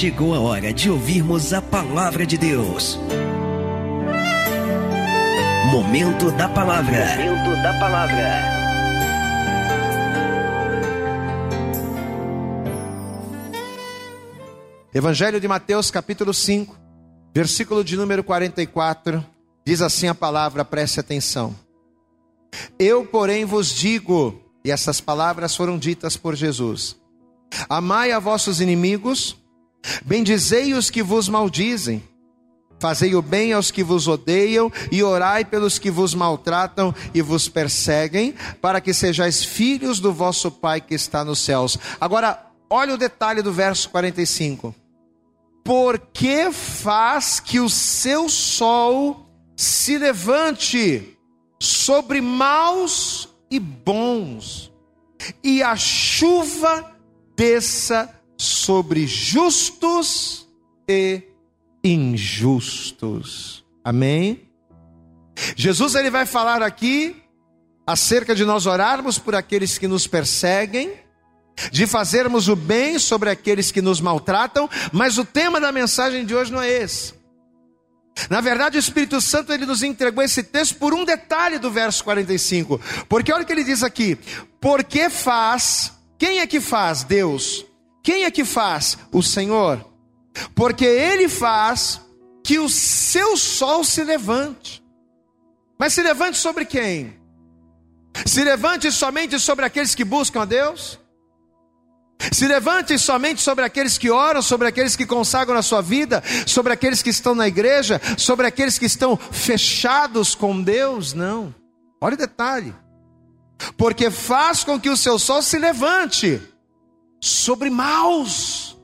chegou a hora de ouvirmos a palavra de Deus. Momento da palavra. Momento da palavra. Evangelho de Mateus, capítulo 5, versículo de número 44, diz assim a palavra, preste atenção. Eu, porém, vos digo, e essas palavras foram ditas por Jesus: Amai a vossos inimigos, bendizei os que vos maldizem, fazei o bem aos que vos odeiam e orai pelos que vos maltratam e vos perseguem, para que sejais filhos do vosso Pai que está nos céus. Agora, olha o detalhe do verso 45. Porque faz que o seu sol se levante sobre maus e bons, e a chuva desça sobre justos e injustos. Amém? Jesus ele vai falar aqui acerca de nós orarmos por aqueles que nos perseguem, de fazermos o bem sobre aqueles que nos maltratam, mas o tema da mensagem de hoje não é esse. Na verdade, o Espírito Santo ele nos entregou esse texto por um detalhe do verso 45. Porque olha o que ele diz aqui: porque faz, quem é que faz? Deus. Quem é que faz? O Senhor. Porque ele faz que o seu sol se levante. Mas se levante sobre quem? Se levante somente sobre aqueles que buscam a Deus? Se levante somente sobre aqueles que oram, sobre aqueles que consagram a sua vida, sobre aqueles que estão na igreja, sobre aqueles que estão fechados com Deus, não. Olha o detalhe. Porque faz com que o seu sol se levante sobre maus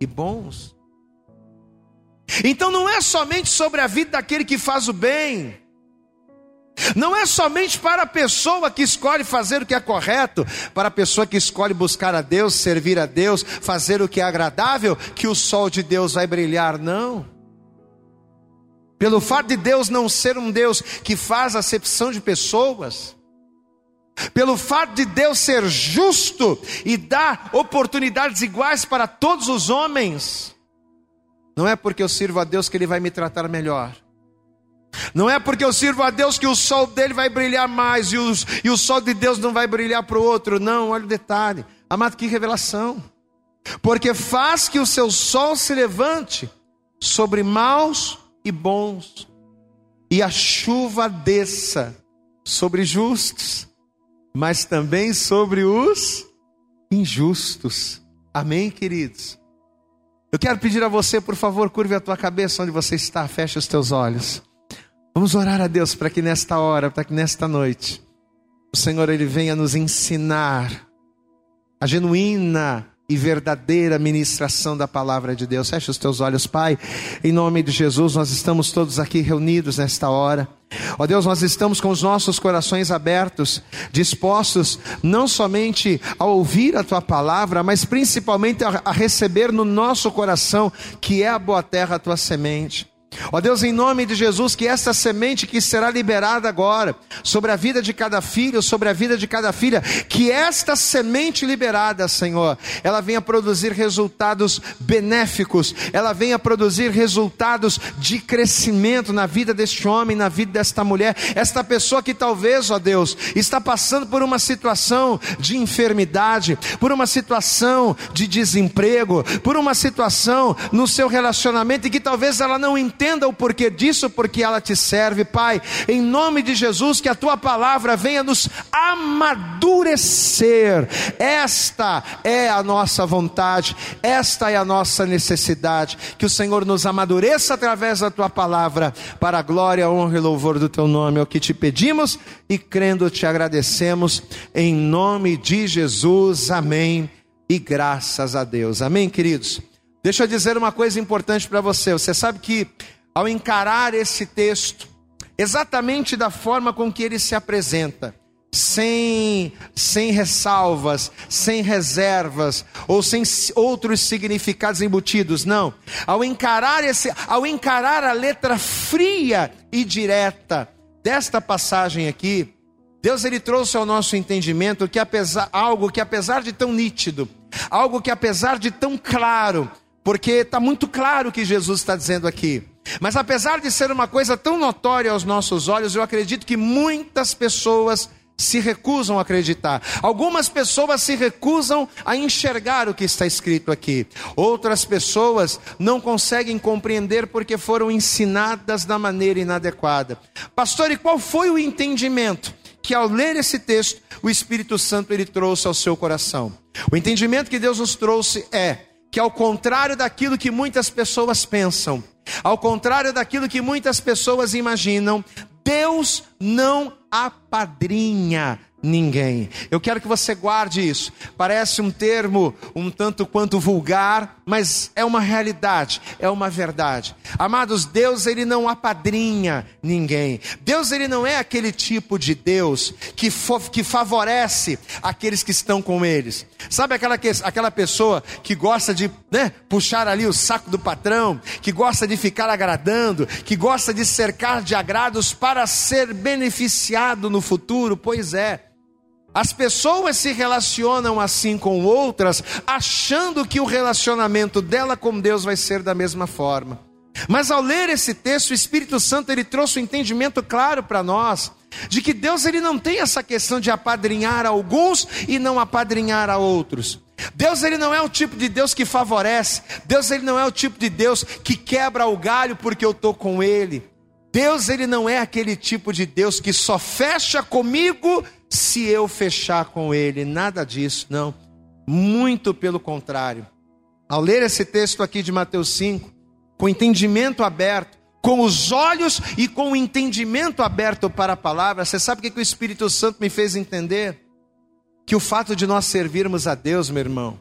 e bons. Então não é somente sobre a vida daquele que faz o bem, não é somente para a pessoa que escolhe fazer o que é correto, para a pessoa que escolhe buscar a Deus, servir a Deus, fazer o que é agradável, que o sol de Deus vai brilhar, não. Pelo fato de Deus não ser um Deus que faz acepção de pessoas, pelo fato de Deus ser justo e dar oportunidades iguais para todos os homens, não é porque eu sirvo a Deus que Ele vai me tratar melhor. Não é porque eu sirvo a Deus que o sol dele vai brilhar mais e, os, e o sol de Deus não vai brilhar para o outro. Não, olha o detalhe. Amado, que revelação. Porque faz que o seu sol se levante sobre maus e bons, e a chuva desça sobre justos, mas também sobre os injustos. Amém, queridos? Eu quero pedir a você, por favor, curve a tua cabeça onde você está, feche os teus olhos. Vamos orar a Deus para que nesta hora, para que nesta noite, o Senhor ele venha nos ensinar a genuína e verdadeira ministração da palavra de Deus. Feche os teus olhos, Pai. Em nome de Jesus, nós estamos todos aqui reunidos nesta hora. Ó Deus, nós estamos com os nossos corações abertos, dispostos não somente a ouvir a tua palavra, mas principalmente a, receber no nosso coração, que é a boa terra, a tua semente. Ó Deus, em nome de Jesus, que essa semente que será liberada agora sobre a vida de cada filho, sobre a vida de cada filha, que esta semente liberada, Senhor, ela venha produzir resultados benéficos, ela venha produzir resultados de crescimento na vida deste homem, na vida desta mulher, esta pessoa que talvez, ó Deus, está passando por uma situação de enfermidade, por uma situação de desemprego, por uma situação no seu relacionamento e que talvez ela não entenda entenda o porquê disso, porque ela te serve, Pai. Em nome de Jesus, que a tua palavra venha nos amadurecer. Esta é a nossa vontade, esta é a nossa necessidade. Que o Senhor nos amadureça através da tua palavra, para a glória, honra e louvor do teu nome. É o que te pedimos e crendo te agradecemos. Em nome de Jesus, amém. E graças a Deus. Amém, queridos? Deixa eu dizer uma coisa importante para você. Você sabe que ao encarar esse texto, exatamente da forma com que ele se apresenta, sem, sem ressalvas, sem reservas ou sem outros significados embutidos, não. Ao encarar esse, ao encarar a letra fria e direta desta passagem aqui, Deus ele trouxe ao nosso entendimento que apesar algo que apesar de tão nítido, algo que apesar de tão claro, porque está muito claro o que Jesus está dizendo aqui. Mas apesar de ser uma coisa tão notória aos nossos olhos, eu acredito que muitas pessoas se recusam a acreditar. Algumas pessoas se recusam a enxergar o que está escrito aqui. Outras pessoas não conseguem compreender porque foram ensinadas da maneira inadequada. Pastor, e qual foi o entendimento que ao ler esse texto o Espírito Santo ele trouxe ao seu coração? O entendimento que Deus nos trouxe é que ao contrário daquilo que muitas pessoas pensam, ao contrário daquilo que muitas pessoas imaginam, Deus não apadrinha ninguém. Eu quero que você guarde isso. Parece um termo um tanto quanto vulgar, mas é uma realidade, é uma verdade. Amados, Deus ele não apadrinha ninguém. Deus ele não é aquele tipo de Deus que, que favorece aqueles que estão com eles. Sabe aquela, que, aquela pessoa que gosta de né, puxar ali o saco do patrão, que gosta de ficar agradando, que gosta de cercar de agrados para ser beneficiado no futuro? Pois é. As pessoas se relacionam assim com outras, achando que o relacionamento dela com Deus vai ser da mesma forma. Mas ao ler esse texto, o Espírito Santo ele trouxe um entendimento claro para nós de que Deus ele não tem essa questão de apadrinhar alguns e não apadrinhar a outros. Deus ele não é o tipo de Deus que favorece. Deus ele não é o tipo de Deus que quebra o galho porque eu tô com ele. Deus ele não é aquele tipo de Deus que só fecha comigo se eu fechar com ele, nada disso, não. Muito pelo contrário. Ao ler esse texto aqui de Mateus 5, com entendimento aberto, com os olhos e com o entendimento aberto para a palavra, você sabe o que, que o Espírito Santo me fez entender? Que o fato de nós servirmos a Deus, meu irmão,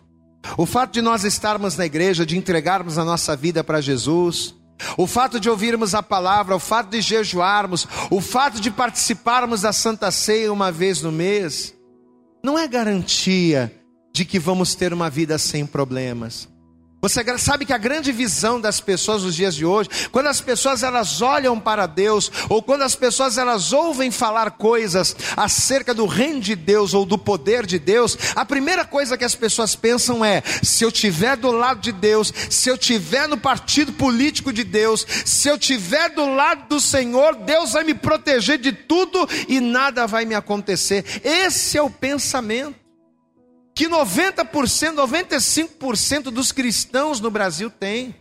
o fato de nós estarmos na igreja, de entregarmos a nossa vida para Jesus, o fato de ouvirmos a palavra, o fato de jejuarmos, o fato de participarmos da Santa Ceia uma vez no mês, não é garantia de que vamos ter uma vida sem problemas. Você sabe que a grande visão das pessoas nos dias de hoje, quando as pessoas elas olham para Deus, ou quando as pessoas elas ouvem falar coisas acerca do reino de Deus ou do poder de Deus, a primeira coisa que as pessoas pensam é: se eu tiver do lado de Deus, se eu tiver no partido político de Deus, se eu tiver do lado do Senhor, Deus vai me proteger de tudo e nada vai me acontecer. Esse é o pensamento que 90%, 95% dos cristãos no Brasil têm.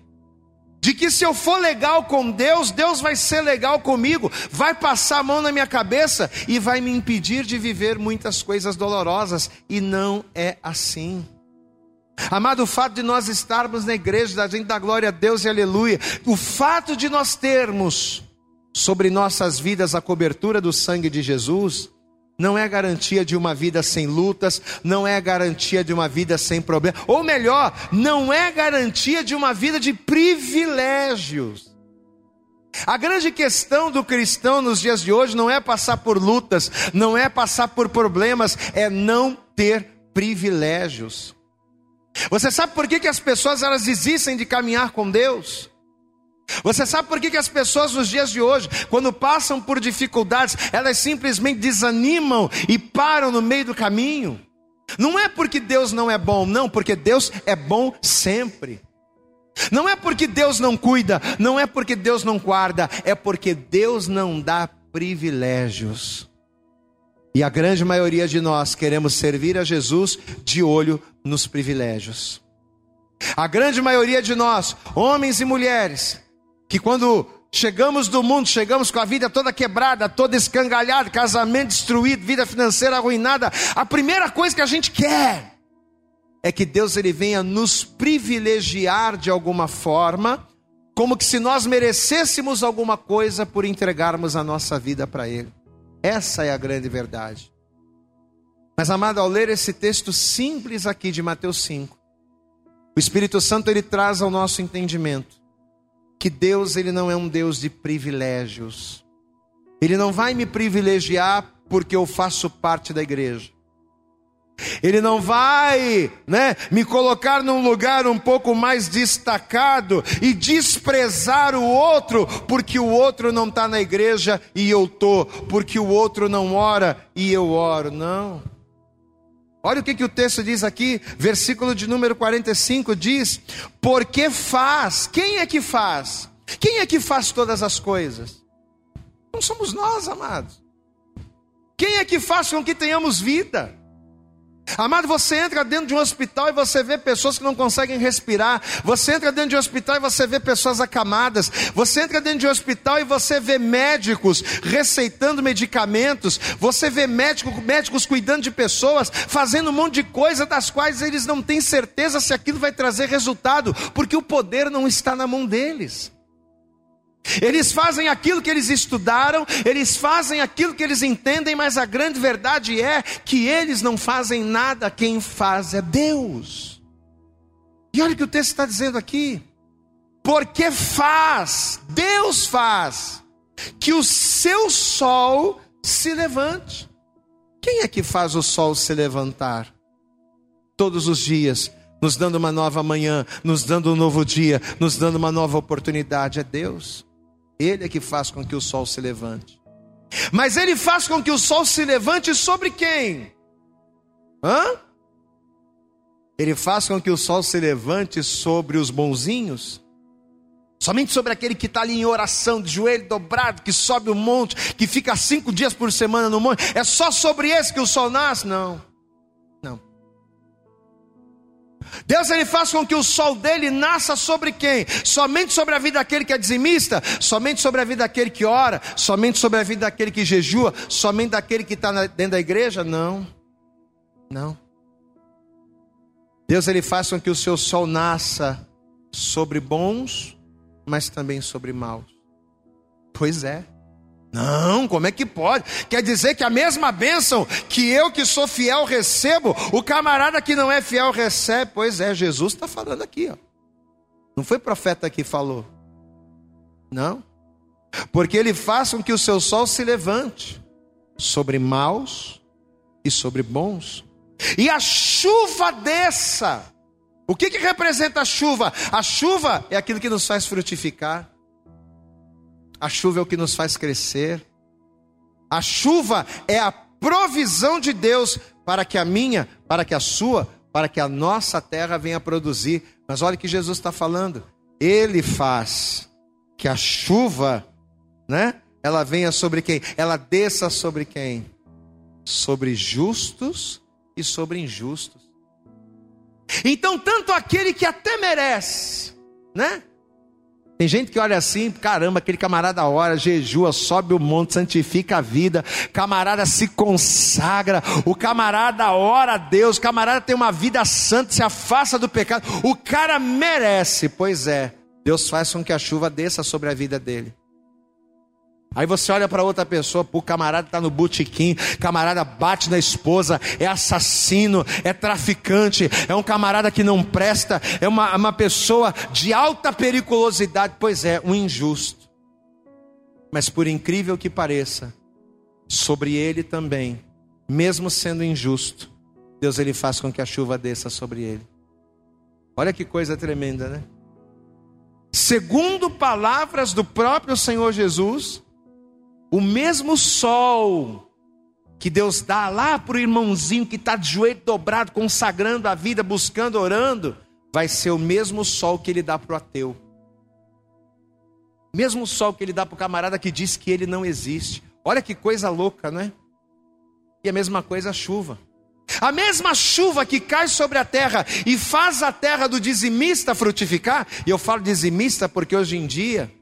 De que se eu for legal com Deus, Deus vai ser legal comigo, vai passar a mão na minha cabeça e vai me impedir de viver muitas coisas dolorosas. E não é assim. Amado, o fato de nós estarmos na igreja, da gente dar glória a Deus e aleluia, o fato de nós termos sobre nossas vidas a cobertura do sangue de Jesus, não é garantia de uma vida sem lutas, não é garantia de uma vida sem problemas, ou melhor, não é garantia de uma vida de privilégios. A grande questão do cristão nos dias de hoje não é passar por lutas, não é passar por problemas, é não ter privilégios. Você sabe por que, que as pessoas elas desistem de caminhar com Deus? Você sabe por que, que as pessoas nos dias de hoje, quando passam por dificuldades, elas simplesmente desanimam e param no meio do caminho? Não é porque Deus não é bom, não, porque Deus é bom sempre. Não é porque Deus não cuida, não é porque Deus não guarda, é porque Deus não dá privilégios. E a grande maioria de nós queremos servir a Jesus de olho nos privilégios. A grande maioria de nós, homens e mulheres, que quando chegamos do mundo, chegamos com a vida toda quebrada, toda escangalhada, casamento destruído, vida financeira arruinada, a primeira coisa que a gente quer é que Deus ele venha nos privilegiar de alguma forma, como que se nós merecêssemos alguma coisa por entregarmos a nossa vida para ele. Essa é a grande verdade. Mas amado, ao ler esse texto simples aqui de Mateus 5, o Espírito Santo ele traz ao nosso entendimento que Deus ele não é um Deus de privilégios. Ele não vai me privilegiar porque eu faço parte da igreja. Ele não vai, né, me colocar num lugar um pouco mais destacado e desprezar o outro porque o outro não está na igreja e eu tô, porque o outro não ora e eu oro. Não. Olha o que, que o texto diz aqui, versículo de número 45 diz: Porque faz, quem é que faz? Quem é que faz todas as coisas? Não somos nós, amados. Quem é que faz com que tenhamos vida? Amado, você entra dentro de um hospital e você vê pessoas que não conseguem respirar. Você entra dentro de um hospital e você vê pessoas acamadas. Você entra dentro de um hospital e você vê médicos receitando medicamentos. Você vê médico, médicos cuidando de pessoas, fazendo um monte de coisa das quais eles não têm certeza se aquilo vai trazer resultado, porque o poder não está na mão deles. Eles fazem aquilo que eles estudaram, eles fazem aquilo que eles entendem, mas a grande verdade é que eles não fazem nada, quem faz é Deus. E olha o que o texto está dizendo aqui. Porque faz, Deus faz, que o seu sol se levante. Quem é que faz o sol se levantar? Todos os dias, nos dando uma nova manhã, nos dando um novo dia, nos dando uma nova oportunidade, é Deus. Ele é que faz com que o sol se levante. Mas ele faz com que o sol se levante sobre quem? Hã? Ele faz com que o sol se levante sobre os bonzinhos? Somente sobre aquele que está ali em oração, de joelho dobrado, que sobe o monte, que fica cinco dias por semana no monte. É só sobre esse que o sol nasce? Não. Deus ele faz com que o sol dele nasça sobre quem? Somente sobre a vida daquele que é dizimista? Somente sobre a vida daquele que ora? Somente sobre a vida daquele que jejua? Somente daquele que está dentro da igreja? Não. Não. Deus ele faz com que o seu sol nasça sobre bons, mas também sobre maus. Pois é. Não, como é que pode? Quer dizer que a mesma bênção que eu que sou fiel recebo, o camarada que não é fiel recebe. Pois é, Jesus está falando aqui, ó. Não foi profeta que falou. Não. Porque ele faz com que o seu sol se levante sobre maus e sobre bons. E a chuva desça. O que, que representa a chuva? A chuva é aquilo que nos faz frutificar. A chuva é o que nos faz crescer. A chuva é a provisão de Deus para que a minha, para que a sua, para que a nossa terra venha produzir. Mas olha o que Jesus está falando. Ele faz que a chuva, né? Ela venha sobre quem? Ela desça sobre quem? Sobre justos e sobre injustos. Então, tanto aquele que até merece, né? Tem gente que olha assim, caramba, aquele camarada ora, jejua, sobe o monte, santifica a vida, camarada se consagra, o camarada ora a Deus, o camarada tem uma vida santa, se afasta do pecado, o cara merece, pois é, Deus faz com que a chuva desça sobre a vida dele. Aí você olha para outra pessoa, o camarada está no botequim, camarada bate na esposa, é assassino, é traficante, é um camarada que não presta, é uma, uma pessoa de alta periculosidade, pois é, um injusto. Mas por incrível que pareça, sobre ele também, mesmo sendo injusto, Deus ele faz com que a chuva desça sobre ele. Olha que coisa tremenda, né? Segundo palavras do próprio Senhor Jesus, o mesmo sol que Deus dá lá para o irmãozinho que está de joelho dobrado, consagrando a vida, buscando, orando, vai ser o mesmo sol que ele dá para o ateu. Mesmo sol que ele dá para o camarada que diz que ele não existe. Olha que coisa louca, não é? E a mesma coisa a chuva. A mesma chuva que cai sobre a terra e faz a terra do dizimista frutificar, e eu falo dizimista porque hoje em dia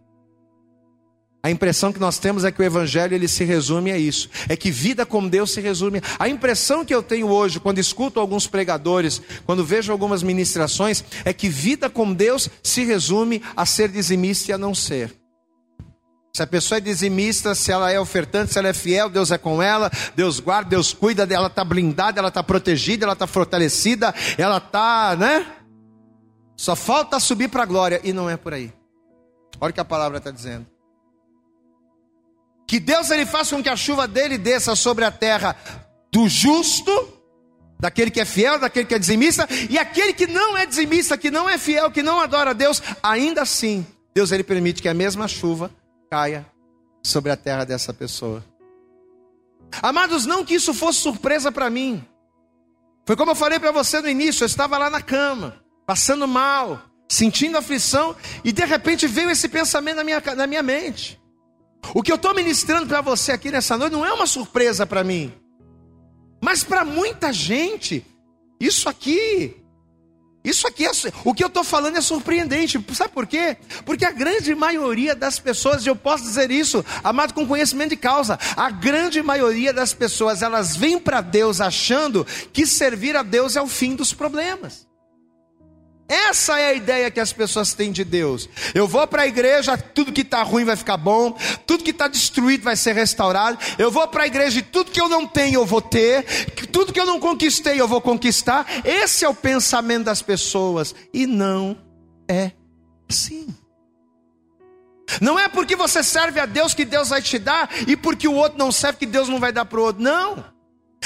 a impressão que nós temos é que o evangelho ele se resume a isso, é que vida com Deus se resume. A impressão que eu tenho hoje quando escuto alguns pregadores, quando vejo algumas ministrações, é que vida com Deus se resume a ser dizimista e a não ser. Se a pessoa é dizimista, se ela é ofertante, se ela é fiel, Deus é com ela, Deus guarda, Deus cuida dela, está blindada, ela está protegida, ela está fortalecida, ela está, né? Só falta subir para a glória e não é por aí. Olha o que a palavra está dizendo. Que Deus ele faça com que a chuva dele desça sobre a terra do justo, daquele que é fiel, daquele que é dizimista, e aquele que não é dizimista, que não é fiel, que não adora a Deus, ainda assim, Deus ele permite que a mesma chuva caia sobre a terra dessa pessoa. Amados, não que isso fosse surpresa para mim. Foi como eu falei para você no início, eu estava lá na cama, passando mal, sentindo aflição, e de repente veio esse pensamento na minha, na minha mente. O que eu estou ministrando para você aqui nessa noite não é uma surpresa para mim, mas para muita gente, isso aqui isso aqui, é, o que eu estou falando é surpreendente. Sabe por quê? Porque a grande maioria das pessoas, e eu posso dizer isso, amado com conhecimento de causa, a grande maioria das pessoas, elas vêm para Deus achando que servir a Deus é o fim dos problemas. Essa é a ideia que as pessoas têm de Deus. Eu vou para a igreja, tudo que está ruim vai ficar bom, tudo que está destruído vai ser restaurado. Eu vou para a igreja e tudo que eu não tenho eu vou ter, tudo que eu não conquistei eu vou conquistar. Esse é o pensamento das pessoas e não é assim. Não é porque você serve a Deus que Deus vai te dar e porque o outro não serve que Deus não vai dar para o outro. Não.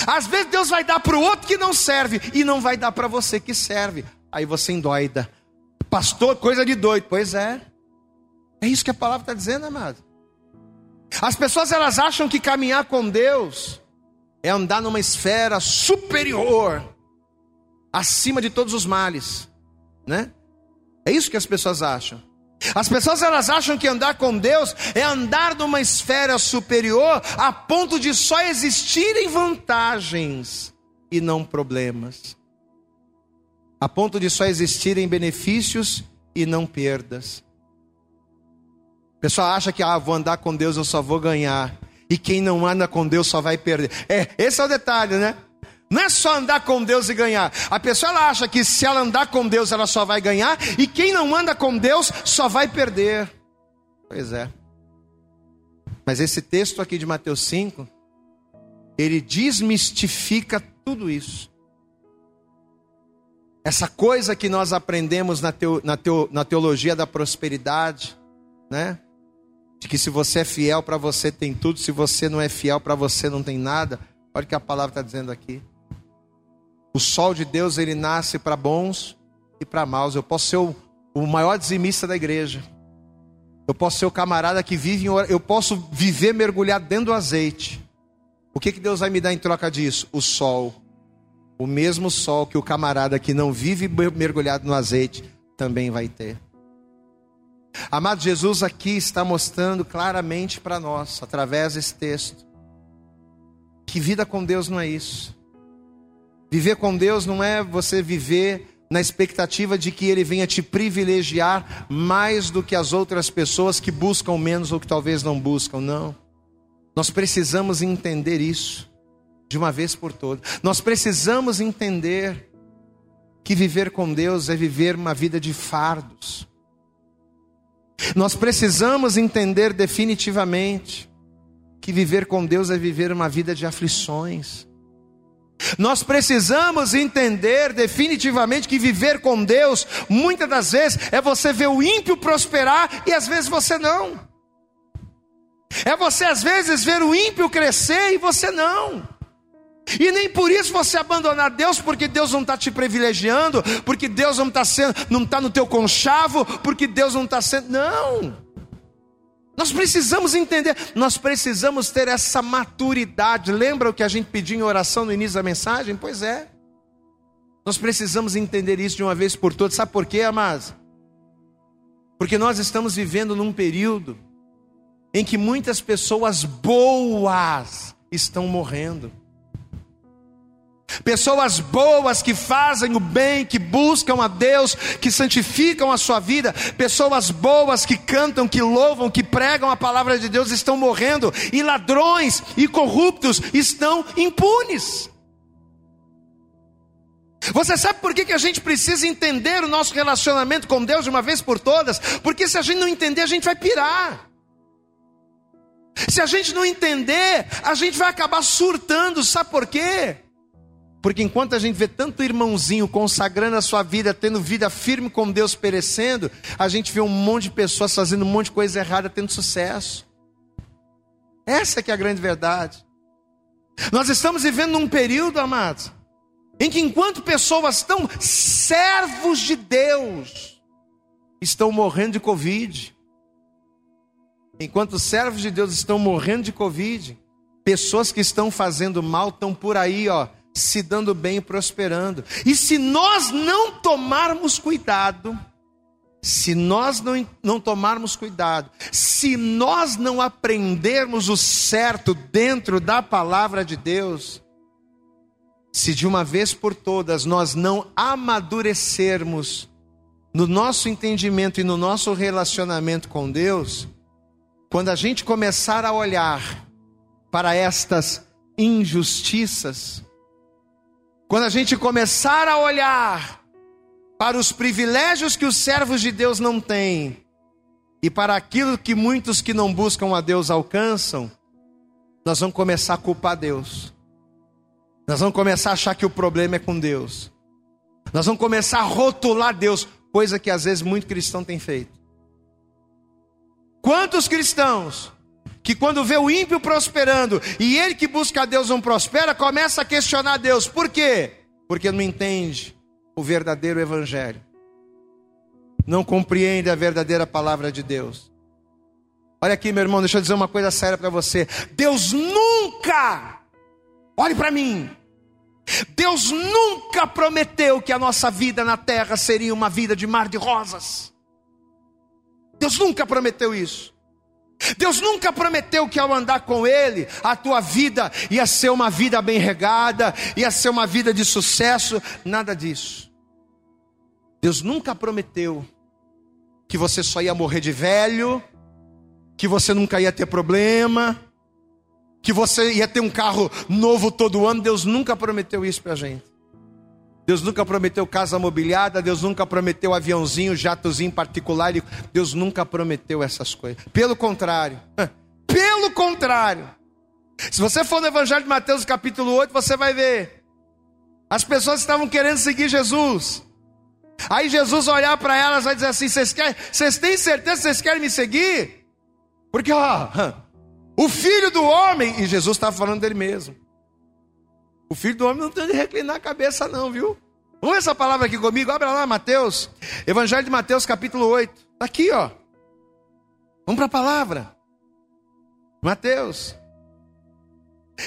Às vezes Deus vai dar para o outro que não serve e não vai dar para você que serve. Aí você endoida. Pastor, coisa de doido. Pois é. É isso que a palavra está dizendo, amado. As pessoas elas acham que caminhar com Deus é andar numa esfera superior, acima de todos os males, né? É isso que as pessoas acham. As pessoas elas acham que andar com Deus é andar numa esfera superior a ponto de só existirem vantagens e não problemas a ponto de só existirem benefícios e não perdas. O pessoal acha que, ah, vou andar com Deus, eu só vou ganhar. E quem não anda com Deus só vai perder. É, esse é o detalhe, né? Não é só andar com Deus e ganhar. A pessoa ela acha que se ela andar com Deus ela só vai ganhar, e quem não anda com Deus só vai perder. Pois é. Mas esse texto aqui de Mateus 5, ele desmistifica tudo isso. Essa coisa que nós aprendemos na, teo, na, teo, na teologia da prosperidade, né? De que se você é fiel para você tem tudo, se você não é fiel para você não tem nada. Olha o que a palavra está dizendo aqui. O sol de Deus ele nasce para bons e para maus. Eu posso ser o, o maior dizimista da igreja. Eu posso ser o camarada que vive em Eu posso viver mergulhado dentro do azeite. O que, que Deus vai me dar em troca disso? O sol o mesmo sol que o camarada que não vive mergulhado no azeite também vai ter. Amado Jesus aqui está mostrando claramente para nós, através desse texto, que vida com Deus não é isso. Viver com Deus não é você viver na expectativa de que Ele venha te privilegiar mais do que as outras pessoas que buscam menos ou que talvez não buscam, não. Nós precisamos entender isso de uma vez por todas. Nós precisamos entender que viver com Deus é viver uma vida de fardos. Nós precisamos entender definitivamente que viver com Deus é viver uma vida de aflições. Nós precisamos entender definitivamente que viver com Deus, muitas das vezes, é você ver o ímpio prosperar e às vezes você não. É você às vezes ver o ímpio crescer e você não. E nem por isso você abandonar Deus, porque Deus não está te privilegiando, porque Deus não está sendo, não está no teu conchavo, porque Deus não está sendo. Não. Nós precisamos entender, nós precisamos ter essa maturidade. Lembra o que a gente pediu em oração no início da mensagem? Pois é. Nós precisamos entender isso de uma vez por todas. Sabe por quê, amados? Porque nós estamos vivendo num período em que muitas pessoas boas estão morrendo. Pessoas boas que fazem o bem, que buscam a Deus, que santificam a sua vida, pessoas boas que cantam, que louvam, que pregam a palavra de Deus estão morrendo, e ladrões e corruptos estão impunes. Você sabe por que, que a gente precisa entender o nosso relacionamento com Deus de uma vez por todas? Porque se a gente não entender, a gente vai pirar. Se a gente não entender, a gente vai acabar surtando, sabe por quê? Porque enquanto a gente vê tanto irmãozinho consagrando a sua vida, tendo vida firme com Deus perecendo, a gente vê um monte de pessoas fazendo um monte de coisa errada, tendo sucesso. Essa que é a grande verdade. Nós estamos vivendo num período, amados, em que enquanto pessoas estão servos de Deus, estão morrendo de Covid. Enquanto servos de Deus estão morrendo de Covid, pessoas que estão fazendo mal estão por aí, ó, se dando bem e prosperando. E se nós não tomarmos cuidado, se nós não, não tomarmos cuidado, se nós não aprendermos o certo dentro da palavra de Deus, se de uma vez por todas nós não amadurecermos no nosso entendimento e no nosso relacionamento com Deus, quando a gente começar a olhar para estas injustiças, quando a gente começar a olhar para os privilégios que os servos de Deus não têm e para aquilo que muitos que não buscam a Deus alcançam, nós vamos começar a culpar Deus. Nós vamos começar a achar que o problema é com Deus. Nós vamos começar a rotular Deus, coisa que às vezes muito cristão tem feito. Quantos cristãos que quando vê o ímpio prosperando e ele que busca a Deus não prospera, começa a questionar Deus. Por quê? Porque não entende o verdadeiro evangelho. Não compreende a verdadeira palavra de Deus. Olha aqui, meu irmão, deixa eu dizer uma coisa séria para você. Deus nunca, olhe para mim, Deus nunca prometeu que a nossa vida na terra seria uma vida de mar de rosas. Deus nunca prometeu isso. Deus nunca prometeu que ao andar com Ele, a tua vida ia ser uma vida bem regada, ia ser uma vida de sucesso, nada disso. Deus nunca prometeu que você só ia morrer de velho, que você nunca ia ter problema, que você ia ter um carro novo todo ano. Deus nunca prometeu isso para a gente. Deus nunca prometeu casa mobiliada, Deus nunca prometeu aviãozinho, jatozinho particular, Deus nunca prometeu essas coisas. Pelo contrário, pelo contrário. Se você for no Evangelho de Mateus, capítulo 8, você vai ver. As pessoas estavam querendo seguir Jesus. Aí Jesus olhar para elas vai dizer assim: vocês, querem, vocês têm certeza que vocês querem me seguir? Porque, ó, o filho do homem, e Jesus estava falando dele mesmo. O filho do homem não tem de reclinar a cabeça, não, viu? Vamos ver essa palavra aqui comigo, abra lá, Mateus, Evangelho de Mateus, capítulo 8. Está aqui, ó. Vamos para a palavra. Mateus.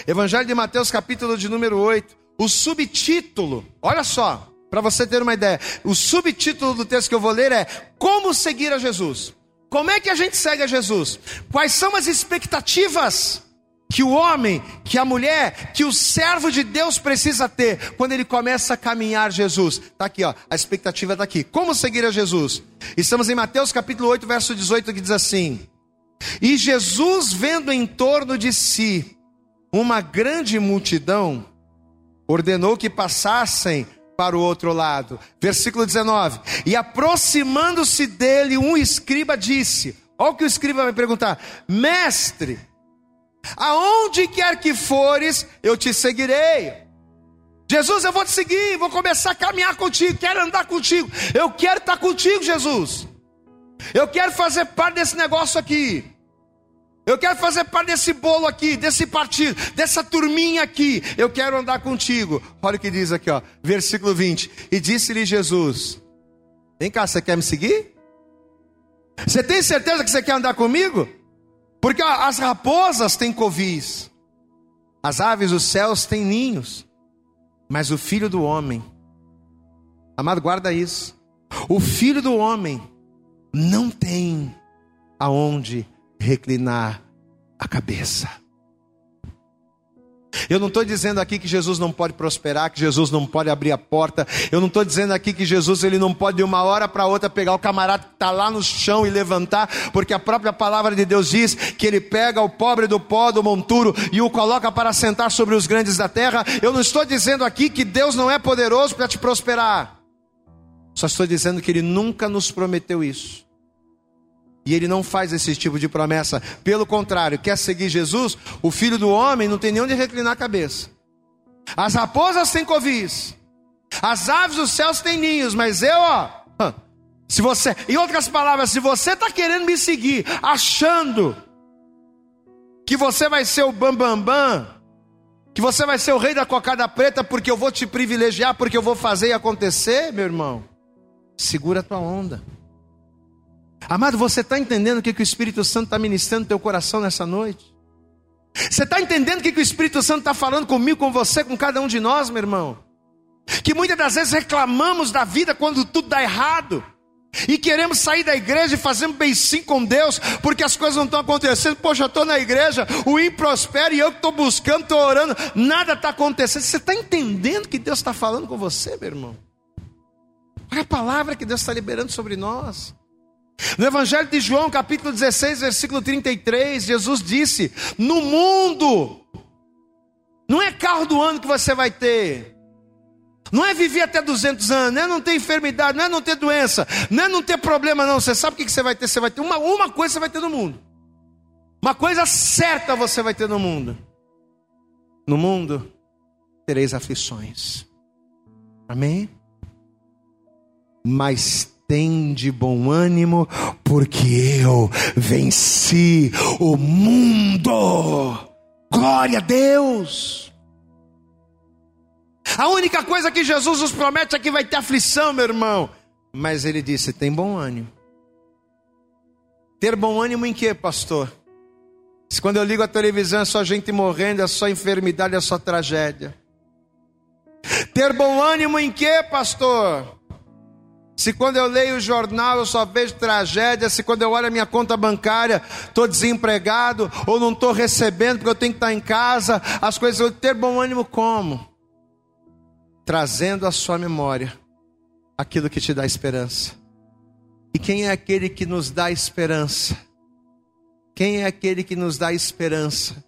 Evangelho de Mateus, capítulo de número 8. O subtítulo, olha só, para você ter uma ideia. O subtítulo do texto que eu vou ler é Como seguir a Jesus. Como é que a gente segue a Jesus? Quais são as expectativas que o homem, que a mulher, que o servo de Deus precisa ter quando ele começa a caminhar Jesus? Está aqui, ó, a expectativa está aqui. Como seguir a Jesus? Estamos em Mateus capítulo 8, verso 18, que diz assim: E Jesus, vendo em torno de si uma grande multidão, ordenou que passassem para o outro lado. Versículo 19: E aproximando-se dele, um escriba disse: Olha o que o escriba vai perguntar: Mestre, aonde quer que fores, eu te seguirei. Jesus, eu vou te seguir, vou começar a caminhar contigo, quero andar contigo, eu quero estar contigo, Jesus. Eu quero fazer parte desse negócio aqui. Eu quero fazer parte desse bolo aqui, desse partido, dessa turminha aqui. Eu quero andar contigo. Olha o que diz aqui, ó, versículo 20. E disse-lhe Jesus: Vem cá, você quer me seguir? Você tem certeza que você quer andar comigo? Porque as raposas têm covis, as aves dos céus têm ninhos, mas o filho do homem, amado, guarda isso. O filho do homem não tem aonde reclinar a cabeça. Eu não estou dizendo aqui que Jesus não pode prosperar, que Jesus não pode abrir a porta. Eu não estou dizendo aqui que Jesus ele não pode de uma hora para outra pegar o camarada que está lá no chão e levantar, porque a própria palavra de Deus diz que ele pega o pobre do pó do monturo e o coloca para sentar sobre os grandes da terra. Eu não estou dizendo aqui que Deus não é poderoso para te prosperar. Só estou dizendo que ele nunca nos prometeu isso. E ele não faz esse tipo de promessa. Pelo contrário, quer seguir Jesus? O filho do homem não tem nem onde reclinar a cabeça. As raposas têm covis. As aves dos céus têm ninhos. Mas eu, ó. Se você, em outras palavras, se você está querendo me seguir, achando que você vai ser o bambambam, bam, bam, que você vai ser o rei da cocada preta porque eu vou te privilegiar, porque eu vou fazer e acontecer, meu irmão, segura a tua onda. Amado, você está entendendo o que, que o Espírito Santo está ministrando no teu coração nessa noite? Você está entendendo o que, que o Espírito Santo está falando comigo, com você, com cada um de nós, meu irmão? Que muitas das vezes reclamamos da vida quando tudo dá errado. E queremos sair da igreja e fazemos bem sim com Deus, porque as coisas não estão acontecendo. Poxa, eu estou na igreja, o ímpio prospera e eu que estou buscando, estou orando, nada está acontecendo. Você está entendendo que Deus está falando com você, meu irmão? Olha a palavra que Deus está liberando sobre nós. No Evangelho de João, capítulo 16, versículo 33, Jesus disse: No mundo, não é carro do ano que você vai ter, não é viver até 200 anos, não é não ter enfermidade, não é não ter doença, não é não ter problema, não. Você sabe o que você vai ter? Você vai ter uma, uma coisa você vai ter no mundo, uma coisa certa você vai ter no mundo. No mundo tereis aflições, amém? Mas tem de bom ânimo, porque eu venci o mundo. Glória a Deus. A única coisa que Jesus nos promete é que vai ter aflição, meu irmão. Mas ele disse: tem bom ânimo. Ter bom ânimo em quê, pastor? Se quando eu ligo a televisão é só gente morrendo, é só enfermidade, é só tragédia. Ter bom ânimo em quê, pastor? Se quando eu leio o jornal eu só vejo tragédia, se quando eu olho a minha conta bancária estou desempregado ou não estou recebendo porque eu tenho que estar em casa, as coisas eu ter bom ânimo como? Trazendo à sua memória aquilo que te dá esperança. E quem é aquele que nos dá esperança? Quem é aquele que nos dá esperança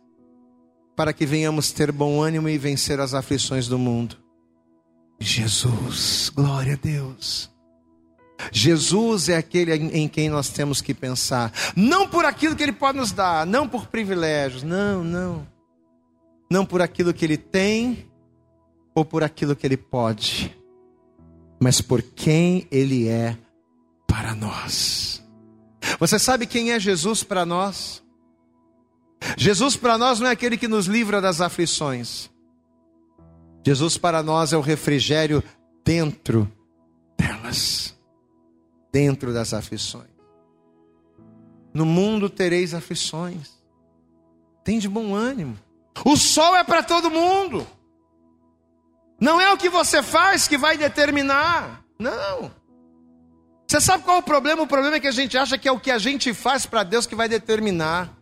para que venhamos ter bom ânimo e vencer as aflições do mundo? Jesus, glória a Deus. Jesus é aquele em quem nós temos que pensar, não por aquilo que Ele pode nos dar, não por privilégios, não, não, não por aquilo que Ele tem ou por aquilo que Ele pode, mas por quem Ele é para nós. Você sabe quem é Jesus para nós? Jesus para nós não é aquele que nos livra das aflições. Jesus para nós é o refrigério dentro delas dentro das aflições. No mundo tereis aflições. Tem de bom ânimo. O sol é para todo mundo. Não é o que você faz que vai determinar. Não. Você sabe qual é o problema? O problema é que a gente acha que é o que a gente faz para Deus que vai determinar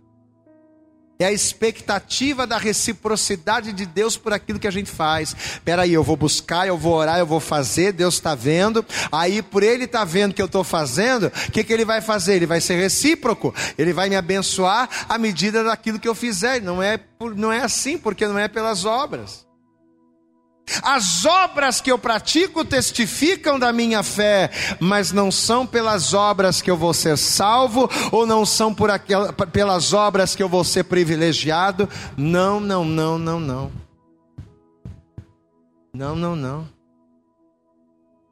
é a expectativa da reciprocidade de Deus por aquilo que a gente faz. Espera aí, eu vou buscar, eu vou orar, eu vou fazer, Deus está vendo. Aí, por Ele estar tá vendo que eu estou fazendo, o que, que Ele vai fazer? Ele vai ser recíproco, Ele vai me abençoar à medida daquilo que eu fizer. Não é, não é assim, porque não é pelas obras. As obras que eu pratico testificam da minha fé, mas não são pelas obras que eu vou ser salvo, ou não são por aquela, pelas obras que eu vou ser privilegiado. Não, não, não, não, não. Não, não, não.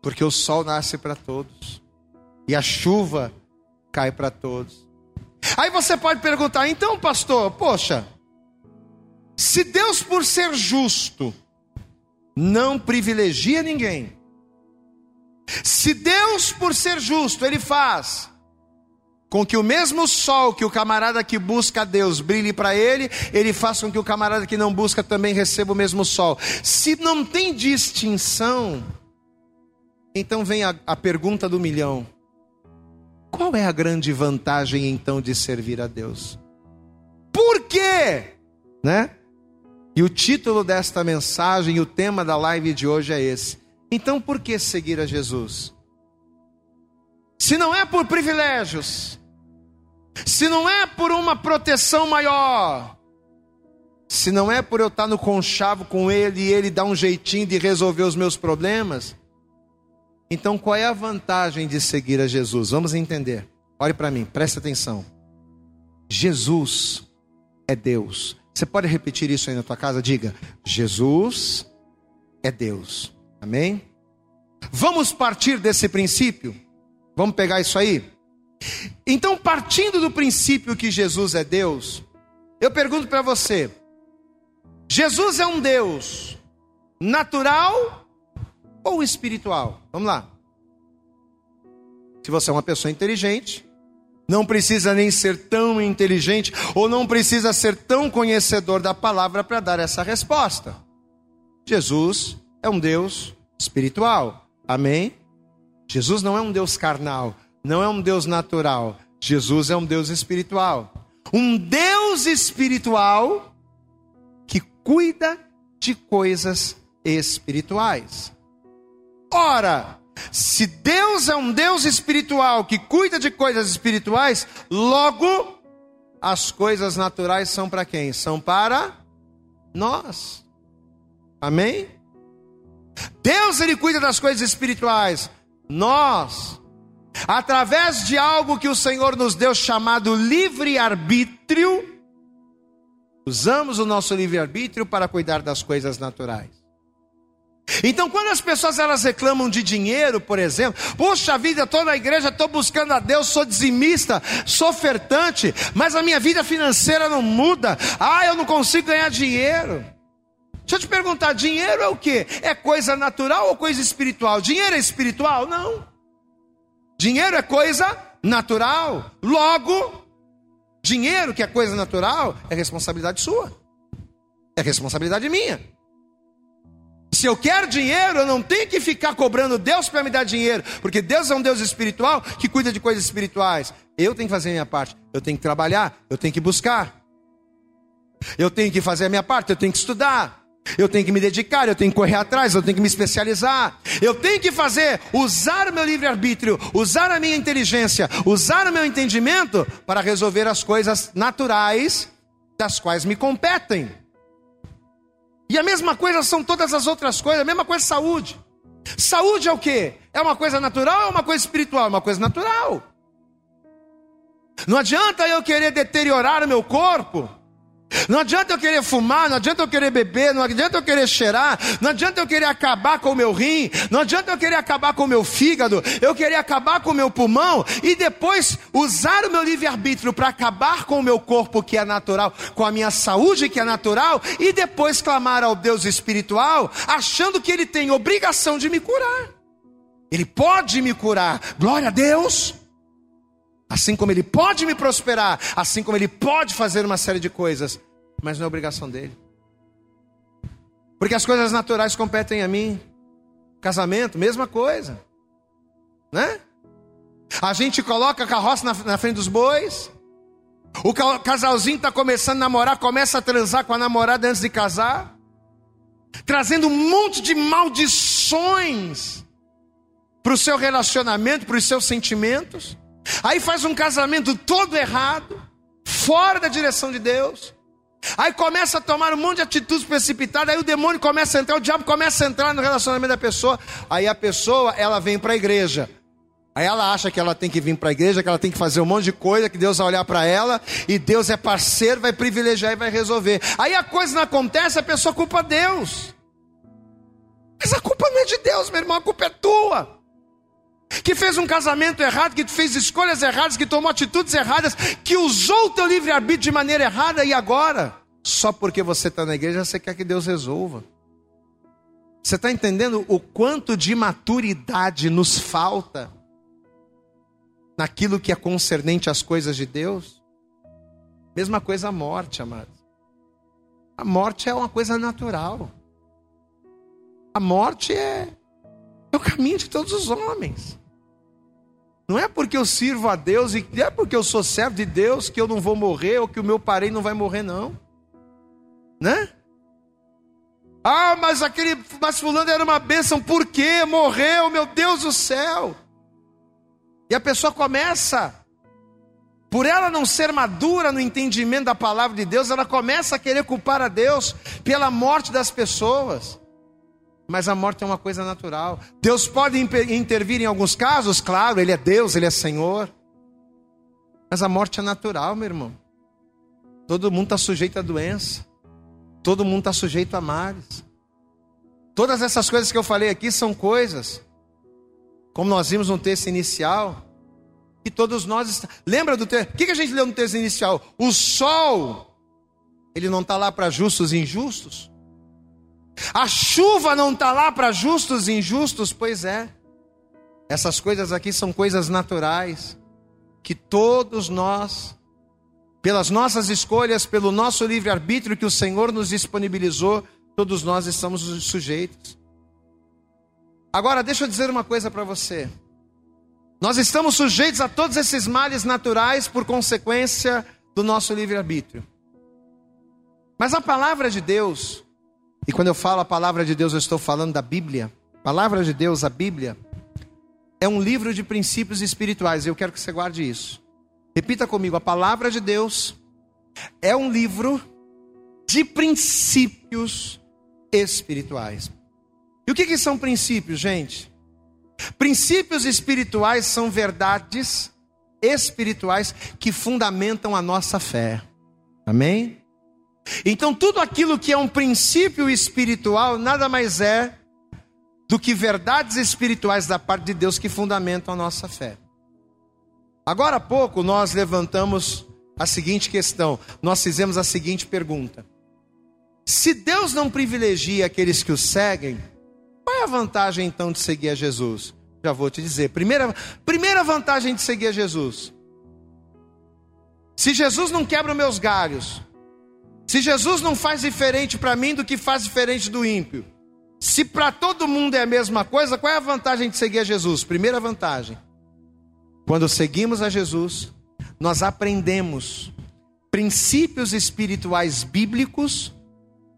Porque o sol nasce para todos, e a chuva cai para todos. Aí você pode perguntar, então, pastor, poxa, se Deus, por ser justo, não privilegia ninguém. Se Deus, por ser justo, Ele faz com que o mesmo sol que o camarada que busca a Deus brilhe para ele, ele faz com que o camarada que não busca também receba o mesmo sol. Se não tem distinção, então vem a, a pergunta do milhão: qual é a grande vantagem então de servir a Deus? Por quê? Né? E o título desta mensagem o tema da live de hoje é esse. Então, por que seguir a Jesus? Se não é por privilégios, se não é por uma proteção maior, se não é por eu estar no conchavo com Ele e Ele dar um jeitinho de resolver os meus problemas, então qual é a vantagem de seguir a Jesus? Vamos entender. Olhe para mim, preste atenção. Jesus é Deus. Você pode repetir isso aí na tua casa? Diga: Jesus é Deus. Amém? Vamos partir desse princípio? Vamos pegar isso aí? Então, partindo do princípio que Jesus é Deus, eu pergunto para você: Jesus é um Deus natural ou espiritual? Vamos lá. Se você é uma pessoa inteligente, não precisa nem ser tão inteligente ou não precisa ser tão conhecedor da palavra para dar essa resposta. Jesus é um Deus espiritual. Amém? Jesus não é um Deus carnal, não é um Deus natural. Jesus é um Deus espiritual. Um Deus espiritual que cuida de coisas espirituais. Ora, se Deus é um Deus espiritual que cuida de coisas espirituais, logo as coisas naturais são para quem? São para nós. Amém? Deus ele cuida das coisas espirituais. Nós, através de algo que o Senhor nos deu chamado livre-arbítrio, usamos o nosso livre-arbítrio para cuidar das coisas naturais. Então, quando as pessoas elas reclamam de dinheiro, por exemplo, poxa vida, estou na igreja, estou buscando a Deus, sou dizimista, sou ofertante, mas a minha vida financeira não muda. Ah, eu não consigo ganhar dinheiro. Deixa eu te perguntar: dinheiro é o que? É coisa natural ou coisa espiritual? Dinheiro é espiritual? Não. Dinheiro é coisa natural. Logo, dinheiro que é coisa natural é responsabilidade sua, é responsabilidade minha. Se eu quero dinheiro, eu não tenho que ficar cobrando Deus para me dar dinheiro, porque Deus é um Deus espiritual que cuida de coisas espirituais. Eu tenho que fazer a minha parte, eu tenho que trabalhar, eu tenho que buscar, eu tenho que fazer a minha parte, eu tenho que estudar, eu tenho que me dedicar, eu tenho que correr atrás, eu tenho que me especializar, eu tenho que fazer, usar o meu livre-arbítrio, usar a minha inteligência, usar o meu entendimento para resolver as coisas naturais das quais me competem. E a mesma coisa são todas as outras coisas, a mesma coisa é saúde. Saúde é o que? É uma coisa natural ou é uma coisa espiritual? É uma coisa natural. Não adianta eu querer deteriorar o meu corpo não adianta eu querer fumar, não adianta eu querer beber, não adianta eu querer cheirar, não adianta eu querer acabar com o meu rim, não adianta eu querer acabar com o meu fígado, eu querer acabar com o meu pulmão e depois usar o meu livre-arbítrio para acabar com o meu corpo que é natural, com a minha saúde que é natural e depois clamar ao Deus espiritual, achando que ele tem obrigação de me curar. Ele pode me curar, glória a Deus. Assim como ele pode me prosperar, assim como ele pode fazer uma série de coisas, mas não é obrigação dele. Porque as coisas naturais competem a mim. Casamento, mesma coisa. Né? A gente coloca a carroça na, na frente dos bois. O casalzinho está começando a namorar, começa a transar com a namorada antes de casar, trazendo um monte de maldições para o seu relacionamento, para os seus sentimentos. Aí faz um casamento todo errado, fora da direção de Deus. Aí começa a tomar um monte de atitudes precipitadas, aí o demônio começa a entrar, o diabo começa a entrar no relacionamento da pessoa. Aí a pessoa, ela vem para a igreja. Aí ela acha que ela tem que vir para a igreja, que ela tem que fazer um monte de coisa, que Deus vai olhar para ela e Deus é parceiro, vai privilegiar e vai resolver. Aí a coisa não acontece, a pessoa culpa Deus. Mas a culpa não é de Deus, meu irmão, a culpa é tua que fez um casamento errado, que fez escolhas erradas, que tomou atitudes erradas, que usou o teu livre-arbítrio de maneira errada e agora, só porque você está na igreja, você quer que Deus resolva. Você está entendendo o quanto de maturidade nos falta naquilo que é concernente às coisas de Deus? Mesma coisa a morte, amados. A morte é uma coisa natural. A morte é, é o caminho de todos os homens. Não é porque eu sirvo a Deus e não é porque eu sou servo de Deus que eu não vou morrer ou que o meu parente não vai morrer, não. Né? Ah, mas aquele, mas fulano era uma bênção, por quê? Morreu, meu Deus do céu. E a pessoa começa, por ela não ser madura no entendimento da palavra de Deus, ela começa a querer culpar a Deus pela morte das pessoas. Mas a morte é uma coisa natural. Deus pode intervir em alguns casos, claro, Ele é Deus, Ele é Senhor. Mas a morte é natural, meu irmão. Todo mundo está sujeito à doença. Todo mundo está sujeito a males. Todas essas coisas que eu falei aqui são coisas, como nós vimos no texto inicial, que todos nós. Lembra do texto? O que a gente leu no texto inicial? O sol, ele não está lá para justos e injustos. A chuva não está lá para justos e injustos? Pois é. Essas coisas aqui são coisas naturais. que todos nós, pelas nossas escolhas, pelo nosso livre-arbítrio que o Senhor nos disponibilizou, todos nós estamos sujeitos. Agora, deixa eu dizer uma coisa para você. Nós estamos sujeitos a todos esses males naturais por consequência do nosso livre-arbítrio. Mas a palavra de Deus, e quando eu falo a palavra de Deus, eu estou falando da Bíblia. A palavra de Deus, a Bíblia, é um livro de princípios espirituais. Eu quero que você guarde isso. Repita comigo: a palavra de Deus é um livro de princípios espirituais. E o que, que são princípios, gente? Princípios espirituais são verdades espirituais que fundamentam a nossa fé. Amém? Então, tudo aquilo que é um princípio espiritual nada mais é do que verdades espirituais da parte de Deus que fundamentam a nossa fé. Agora há pouco nós levantamos a seguinte questão, nós fizemos a seguinte pergunta: Se Deus não privilegia aqueles que o seguem, qual é a vantagem então de seguir a Jesus? Já vou te dizer. Primeira, primeira vantagem de seguir a Jesus. Se Jesus não quebra os meus galhos, se Jesus não faz diferente para mim do que faz diferente do ímpio, se para todo mundo é a mesma coisa, qual é a vantagem de seguir a Jesus? Primeira vantagem: quando seguimos a Jesus, nós aprendemos princípios espirituais bíblicos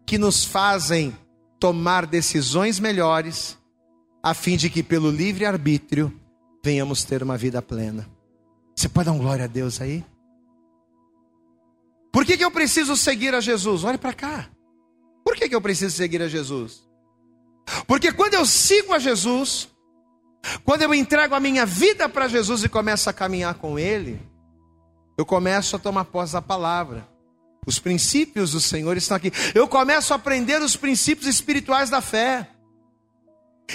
que nos fazem tomar decisões melhores a fim de que pelo livre arbítrio venhamos ter uma vida plena. Você pode dar um glória a Deus aí? Por que, que eu preciso seguir a Jesus? Olhe para cá. Por que, que eu preciso seguir a Jesus? Porque quando eu sigo a Jesus, quando eu entrego a minha vida para Jesus e começo a caminhar com Ele, eu começo a tomar posse da palavra. Os princípios do Senhor estão aqui. Eu começo a aprender os princípios espirituais da fé.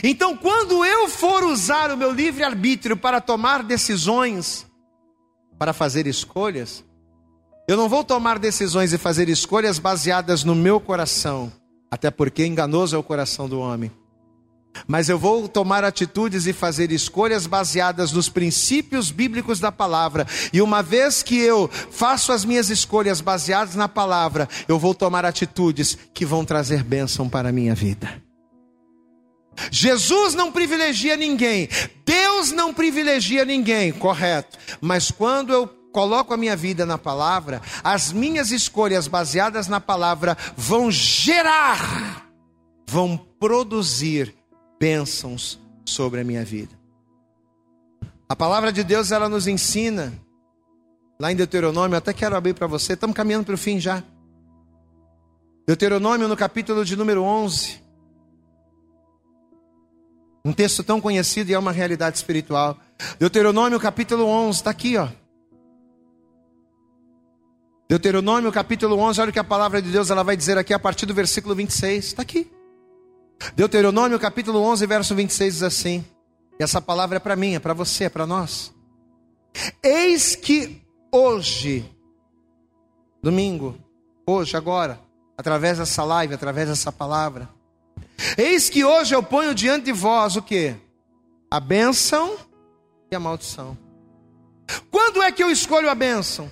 Então, quando eu for usar o meu livre-arbítrio para tomar decisões, para fazer escolhas, eu não vou tomar decisões e fazer escolhas baseadas no meu coração, até porque enganoso é o coração do homem. Mas eu vou tomar atitudes e fazer escolhas baseadas nos princípios bíblicos da palavra. E uma vez que eu faço as minhas escolhas baseadas na palavra, eu vou tomar atitudes que vão trazer bênção para a minha vida. Jesus não privilegia ninguém, Deus não privilegia ninguém, correto. Mas quando eu coloco a minha vida na palavra, as minhas escolhas baseadas na palavra vão gerar, vão produzir bênçãos sobre a minha vida. A palavra de Deus ela nos ensina lá em Deuteronômio, até quero abrir para você, estamos caminhando para o fim já. Deuteronômio no capítulo de número 11. Um texto tão conhecido e é uma realidade espiritual. Deuteronômio capítulo 11, está aqui, ó. Deuteronômio capítulo 11, olha o que a palavra de Deus ela vai dizer aqui a partir do versículo 26, está aqui. Deuteronômio capítulo 11, verso 26 diz assim: e essa palavra é para mim, é para você, é para nós. Eis que hoje, domingo, hoje, agora, através dessa live, através dessa palavra, Eis que hoje eu ponho diante de vós o que? A bênção e a maldição. Quando é que eu escolho a bênção?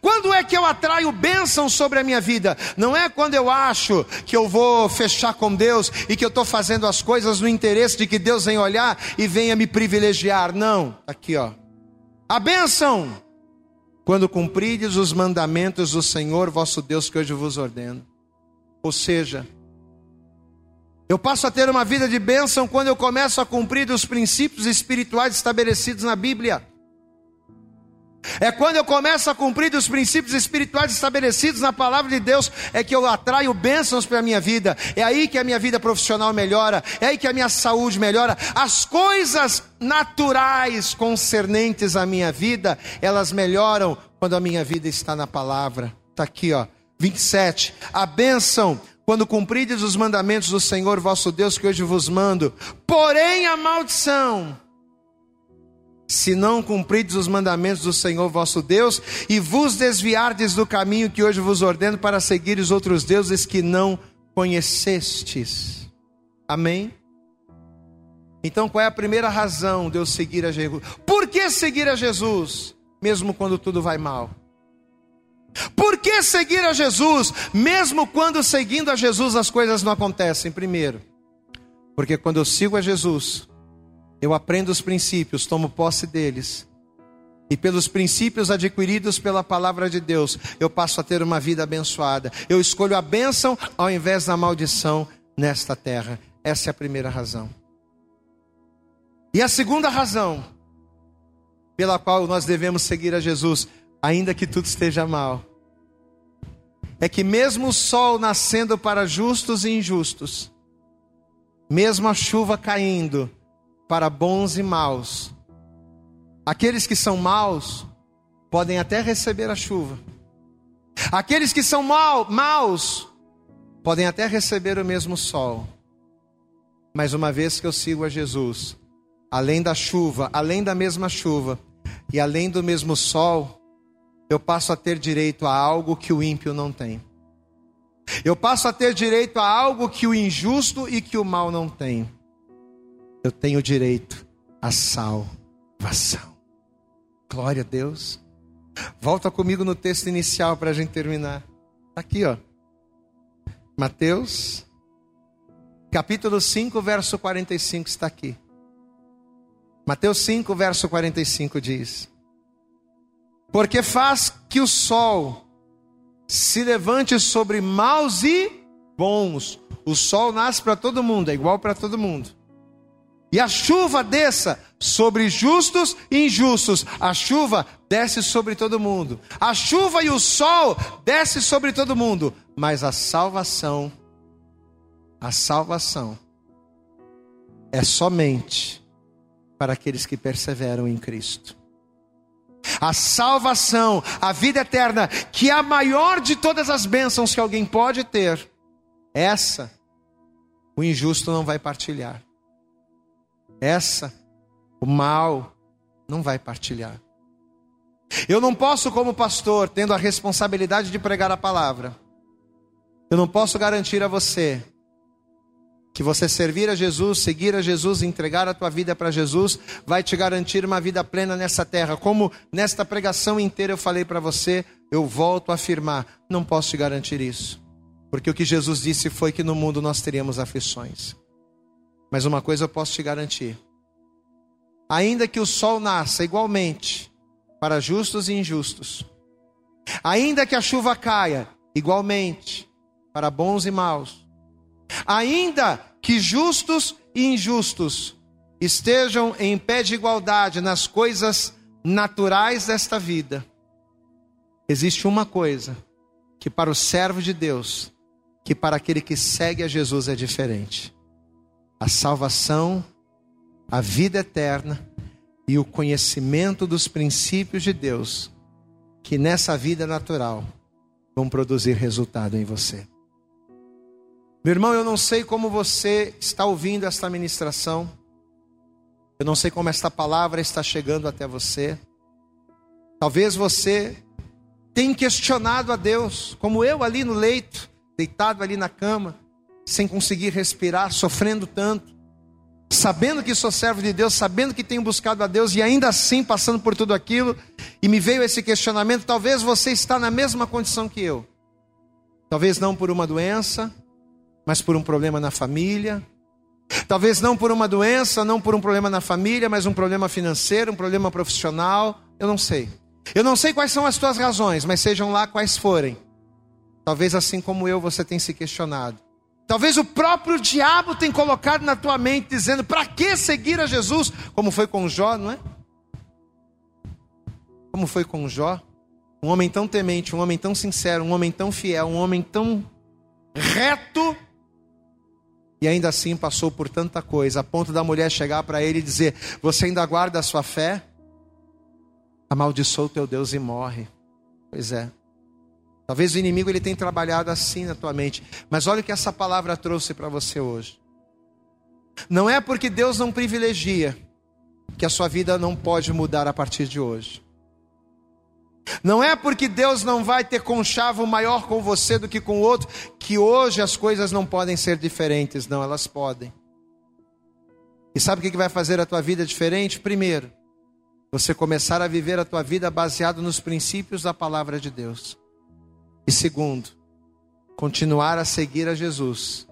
Quando é que eu atraio bênção sobre a minha vida? Não é quando eu acho que eu vou fechar com Deus e que eu estou fazendo as coisas no interesse de que Deus venha olhar e venha me privilegiar. Não, aqui ó. A bênção, quando cumprides os mandamentos do Senhor vosso Deus que hoje vos ordeno. Ou seja, eu passo a ter uma vida de bênção quando eu começo a cumprir os princípios espirituais estabelecidos na Bíblia. É quando eu começo a cumprir os princípios espirituais estabelecidos na palavra de Deus, é que eu atraio bênçãos para a minha vida. É aí que a minha vida profissional melhora, é aí que a minha saúde melhora. As coisas naturais concernentes à minha vida, elas melhoram quando a minha vida está na palavra. Está aqui, ó, 27. A bênção quando cumprides os mandamentos do Senhor vosso Deus que hoje vos mando. Porém, a maldição, se não cumprides os mandamentos do Senhor vosso Deus e vos desviardes do caminho que hoje vos ordeno para seguir os outros deuses que não conhecestes. Amém? Então, qual é a primeira razão de eu seguir a Jesus? Por que seguir a Jesus, mesmo quando tudo vai mal? Por que seguir a Jesus, mesmo quando seguindo a Jesus as coisas não acontecem? Primeiro, porque quando eu sigo a Jesus, eu aprendo os princípios, tomo posse deles, e pelos princípios adquiridos pela palavra de Deus, eu passo a ter uma vida abençoada. Eu escolho a bênção ao invés da maldição nesta terra. Essa é a primeira razão. E a segunda razão pela qual nós devemos seguir a Jesus, ainda que tudo esteja mal, é que mesmo o sol nascendo para justos e injustos, mesmo a chuva caindo para bons e maus, aqueles que são maus podem até receber a chuva, aqueles que são mal, maus podem até receber o mesmo sol, mas uma vez que eu sigo a Jesus, além da chuva, além da mesma chuva e além do mesmo sol, eu passo a ter direito a algo que o ímpio não tem. Eu passo a ter direito a algo que o injusto e que o mal não tem. Eu tenho direito à salvação. Glória a Deus. Volta comigo no texto inicial para a gente terminar. Tá aqui, ó. Mateus, capítulo 5, verso 45 está aqui. Mateus 5, verso 45 diz: Porque faz que o sol se levante sobre maus e bons. O sol nasce para todo mundo, é igual para todo mundo. E a chuva desça sobre justos e injustos. A chuva desce sobre todo mundo. A chuva e o sol desce sobre todo mundo. Mas a salvação, a salvação é somente para aqueles que perseveram em Cristo. A salvação, a vida eterna, que é a maior de todas as bênçãos que alguém pode ter, essa o injusto não vai partilhar. Essa o mal não vai partilhar. Eu não posso, como pastor, tendo a responsabilidade de pregar a palavra, eu não posso garantir a você que você servir a Jesus, seguir a Jesus, entregar a tua vida para Jesus, vai te garantir uma vida plena nessa terra. Como nesta pregação inteira eu falei para você, eu volto a afirmar: não posso te garantir isso. Porque o que Jesus disse foi que no mundo nós teríamos aflições. Mas uma coisa eu posso te garantir: ainda que o sol nasça igualmente para justos e injustos, ainda que a chuva caia igualmente para bons e maus, Ainda que justos e injustos estejam em pé de igualdade nas coisas naturais desta vida, existe uma coisa que para o servo de Deus, que para aquele que segue a Jesus é diferente: a salvação, a vida eterna e o conhecimento dos princípios de Deus, que nessa vida natural vão produzir resultado em você. Meu irmão, eu não sei como você está ouvindo esta ministração. Eu não sei como esta palavra está chegando até você. Talvez você tenha questionado a Deus, como eu ali no leito, deitado ali na cama, sem conseguir respirar, sofrendo tanto, sabendo que sou servo de Deus, sabendo que tenho buscado a Deus e ainda assim passando por tudo aquilo, e me veio esse questionamento. Talvez você está na mesma condição que eu. Talvez não por uma doença, mas por um problema na família. Talvez não por uma doença, não por um problema na família, mas um problema financeiro, um problema profissional. Eu não sei. Eu não sei quais são as tuas razões, mas sejam lá quais forem. Talvez assim como eu você tenha se questionado. Talvez o próprio diabo tenha colocado na tua mente dizendo: "Para que seguir a Jesus?", como foi com Jó, não é? Como foi com Jó? Um homem tão temente, um homem tão sincero, um homem tão fiel, um homem tão reto, e ainda assim passou por tanta coisa, a ponto da mulher chegar para ele e dizer: Você ainda guarda a sua fé? Amaldiçoa o teu Deus e morre. Pois é. Talvez o inimigo ele tenha trabalhado assim na tua mente, mas olha o que essa palavra trouxe para você hoje. Não é porque Deus não privilegia que a sua vida não pode mudar a partir de hoje. Não é porque Deus não vai ter conchavo maior com você do que com o outro, que hoje as coisas não podem ser diferentes. Não, elas podem. E sabe o que vai fazer a tua vida diferente? Primeiro, você começar a viver a tua vida baseado nos princípios da palavra de Deus. E segundo, continuar a seguir a Jesus,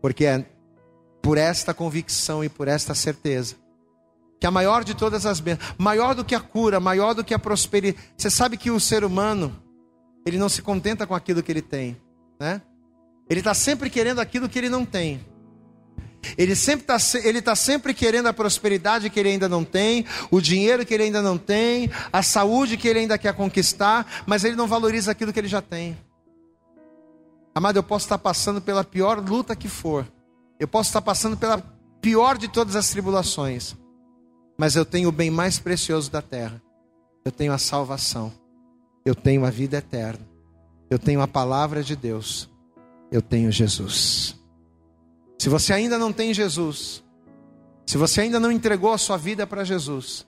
porque é por esta convicção e por esta certeza que a maior de todas as bênçãos, maior do que a cura, maior do que a prosperidade. Você sabe que o ser humano, ele não se contenta com aquilo que ele tem, né? Ele está sempre querendo aquilo que ele não tem. Ele sempre está ele tá sempre querendo a prosperidade que ele ainda não tem, o dinheiro que ele ainda não tem, a saúde que ele ainda quer conquistar, mas ele não valoriza aquilo que ele já tem. Amado, eu posso estar passando pela pior luta que for, eu posso estar passando pela pior de todas as tribulações, mas eu tenho o bem mais precioso da terra. Eu tenho a salvação. Eu tenho a vida eterna. Eu tenho a palavra de Deus. Eu tenho Jesus. Se você ainda não tem Jesus, se você ainda não entregou a sua vida para Jesus,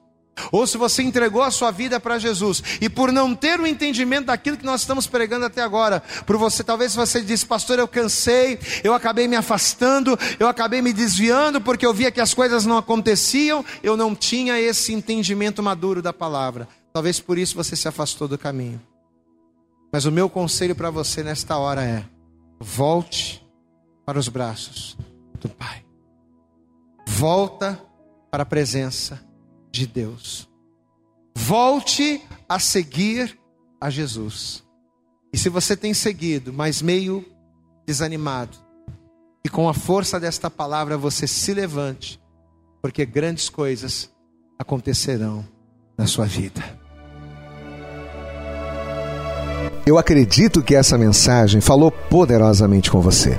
ou se você entregou a sua vida para Jesus e por não ter o entendimento daquilo que nós estamos pregando até agora, por você talvez você disse, pastor, eu cansei, eu acabei me afastando, eu acabei me desviando porque eu via que as coisas não aconteciam, eu não tinha esse entendimento maduro da palavra. Talvez por isso você se afastou do caminho. Mas o meu conselho para você nesta hora é: volte para os braços do Pai. Volta para a presença de Deus. Volte a seguir a Jesus. E se você tem seguido, mas meio desanimado, e com a força desta palavra você se levante, porque grandes coisas acontecerão na sua vida. Eu acredito que essa mensagem falou poderosamente com você.